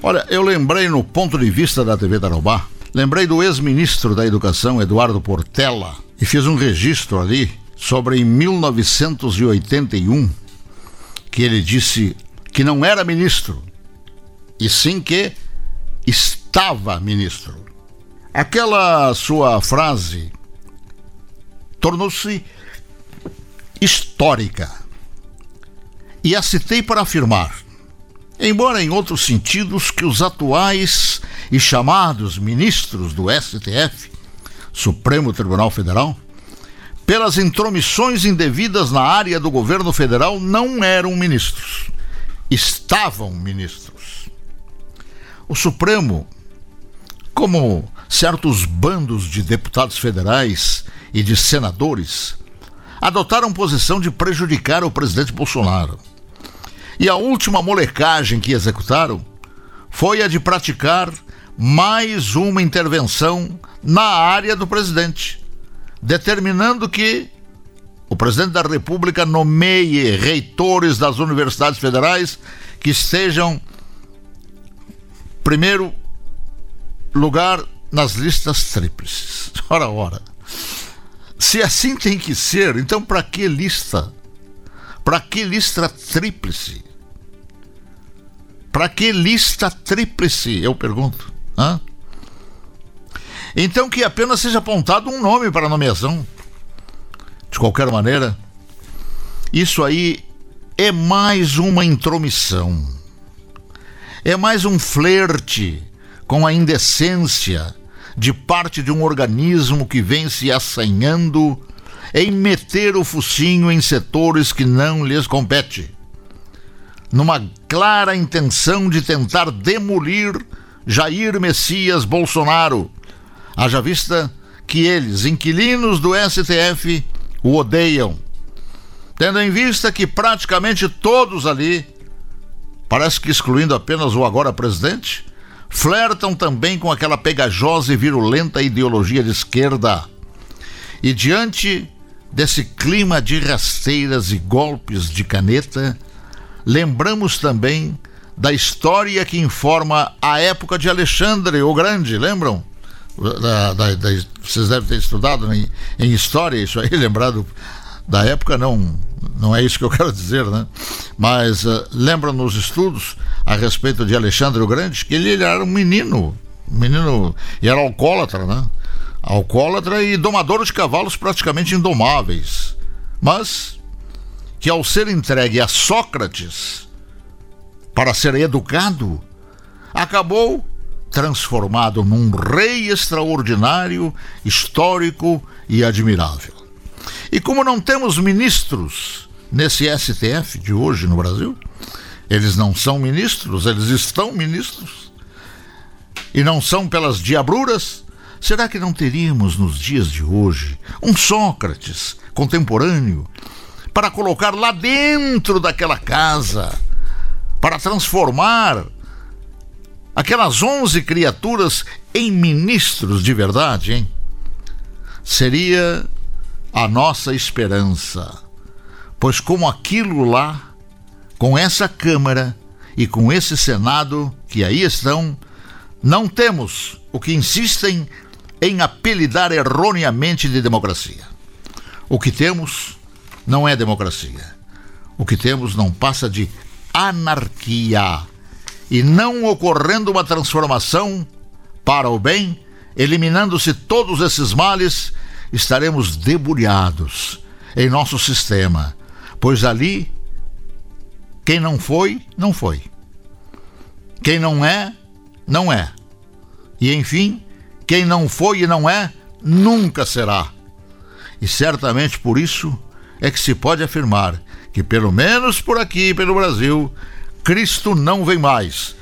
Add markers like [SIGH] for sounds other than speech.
Olha, eu lembrei no ponto de vista da TV Tarobá, lembrei do ex-ministro da Educação, Eduardo Portela, e fiz um registro ali sobre em 1981 que ele disse que não era ministro, e sim que estava ministro. Aquela sua frase tornou-se histórica. E a citei para afirmar, embora em outros sentidos, que os atuais e chamados ministros do STF, Supremo Tribunal Federal, pelas intromissões indevidas na área do governo federal, não eram ministros, estavam ministros. O Supremo, como certos bandos de deputados federais e de senadores, adotaram posição de prejudicar o presidente Bolsonaro. E a última molecagem que executaram foi a de praticar mais uma intervenção na área do presidente, determinando que o presidente da República nomeie reitores das universidades federais que estejam primeiro lugar nas listas tríplices. [LAUGHS] Ora, ora. Se assim tem que ser, então para que lista? Para que lista tríplice? Para que lista tríplice? Eu pergunto. Hã? Então que apenas seja apontado um nome para nomeação. De qualquer maneira, isso aí é mais uma intromissão. É mais um flerte com a indecência de parte de um organismo que vem se assanhando em meter o focinho em setores que não lhes compete, numa clara intenção de tentar demolir Jair Messias Bolsonaro, haja vista que eles, inquilinos do STF, o odeiam, tendo em vista que praticamente todos ali, parece que excluindo apenas o agora presidente, flertam também com aquela pegajosa e virulenta ideologia de esquerda. E diante desse clima de rasteiras e golpes de caneta, lembramos também da história que informa a época de Alexandre o Grande, lembram? Da, da, da, vocês devem ter estudado em, em história isso aí, [LAUGHS] lembrado da época, não, não é isso que eu [LAUGHS] quero dizer, né? Mas uh, lembram nos estudos a respeito de Alexandre o Grande que ele, ele era um menino, menino, e era alcoólatra, né? Alcoólatra e domador de cavalos praticamente indomáveis. Mas que ao ser entregue a Sócrates para ser educado, acabou transformado num rei extraordinário, histórico e admirável. E como não temos ministros nesse STF de hoje no Brasil, eles não são ministros, eles estão ministros. E não são pelas diabruras. Será que não teríamos nos dias de hoje um Sócrates contemporâneo para colocar lá dentro daquela casa, para transformar aquelas onze criaturas em ministros de verdade, hein? Seria a nossa esperança. Pois, como aquilo lá, com essa Câmara e com esse Senado que aí estão, não temos o que insistem em apelidar erroneamente de democracia. O que temos não é democracia. O que temos não passa de anarquia. E não ocorrendo uma transformação para o bem, eliminando-se todos esses males, estaremos debulhados em nosso sistema, pois ali quem não foi, não foi. Quem não é, não é. E enfim, quem não foi e não é, nunca será. E certamente por isso é que se pode afirmar que, pelo menos por aqui, pelo Brasil, Cristo não vem mais